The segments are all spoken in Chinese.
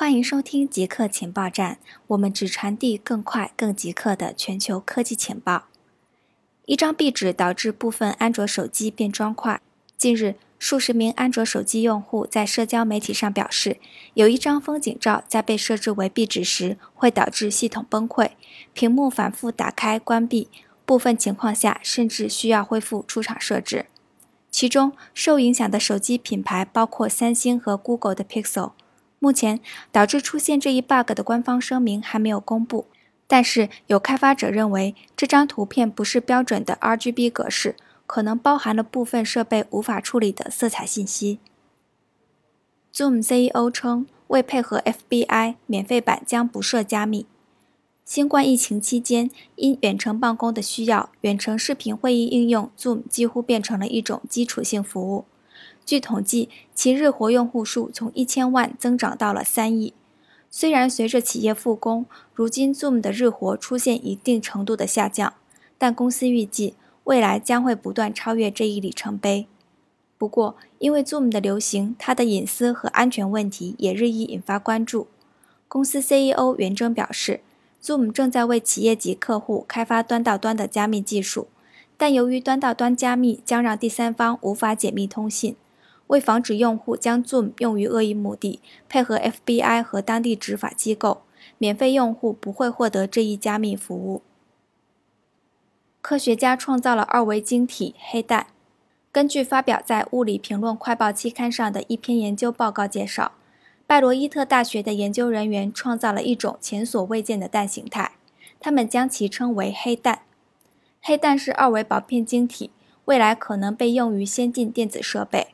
欢迎收听极客情报站，我们只传递更快、更极客的全球科技情报。一张壁纸导致部分安卓手机变砖块。近日，数十名安卓手机用户在社交媒体上表示，有一张风景照在被设置为壁纸时会导致系统崩溃，屏幕反复打开关闭，部分情况下甚至需要恢复出厂设置。其中受影响的手机品牌包括三星和 Google 的 Pixel。目前导致出现这一 bug 的官方声明还没有公布，但是有开发者认为这张图片不是标准的 RGB 格式，可能包含了部分设备无法处理的色彩信息。Zoom CEO 称，为配合 FBI，免费版将不设加密。新冠疫情期间，因远程办公的需要，远程视频会议应用 Zoom 几乎变成了一种基础性服务。据统计，其日活用户数从一千万增长到了三亿。虽然随着企业复工，如今 Zoom 的日活出现一定程度的下降，但公司预计未来将会不断超越这一里程碑。不过，因为 Zoom 的流行，它的隐私和安全问题也日益引发关注。公司 CEO 袁征表示，Zoom 正在为企业级客户开发端到端的加密技术，但由于端到端加密将让第三方无法解密通信。为防止用户将 Zoom 用于恶意目的，配合 FBI 和当地执法机构，免费用户不会获得这一加密服务。科学家创造了二维晶体黑蛋。根据发表在《物理评论快报》期刊上的一篇研究报告介绍，拜罗伊特大学的研究人员创造了一种前所未见的蛋形态，他们将其称为黑蛋。黑蛋是二维薄片晶体，未来可能被用于先进电子设备。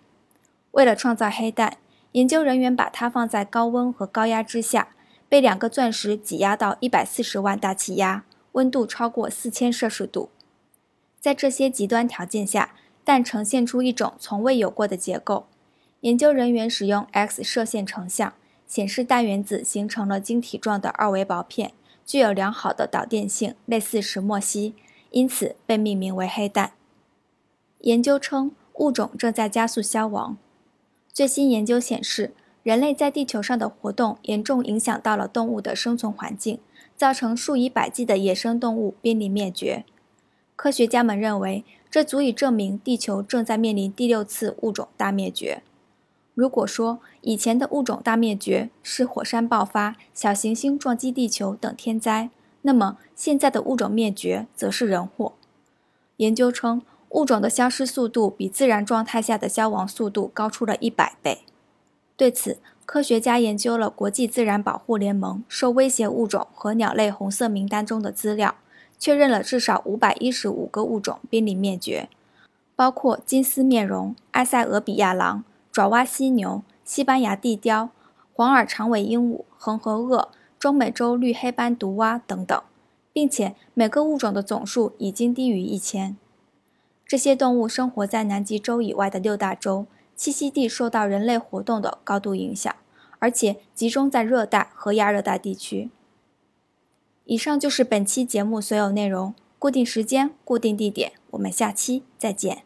为了创造黑蛋，研究人员把它放在高温和高压之下，被两个钻石挤压到一百四十万大气压，温度超过四千摄氏度。在这些极端条件下，蛋呈现出一种从未有过的结构。研究人员使用 X 射线成像，显示氮原子形成了晶体状的二维薄片，具有良好的导电性，类似石墨烯，因此被命名为黑蛋。研究称，物种正在加速消亡。最新研究显示，人类在地球上的活动严重影响到了动物的生存环境，造成数以百计的野生动物濒临灭绝。科学家们认为，这足以证明地球正在面临第六次物种大灭绝。如果说以前的物种大灭绝是火山爆发、小行星撞击地球等天灾，那么现在的物种灭绝则是人祸。研究称。物种的消失速度比自然状态下的消亡速度高出了一百倍。对此，科学家研究了国际自然保护联盟受威胁物种和鸟类红色名单中的资料，确认了至少五百一十五个物种濒临灭绝，包括金丝面容、埃塞俄比亚狼、爪哇犀牛、西班牙地雕、黄耳长尾鹦鹉、恒河鳄、中美洲绿黑斑毒蛙等等，并且每个物种的总数已经低于一千。这些动物生活在南极洲以外的六大洲，栖息地受到人类活动的高度影响，而且集中在热带和亚热带地区。以上就是本期节目所有内容，固定时间、固定地点，我们下期再见。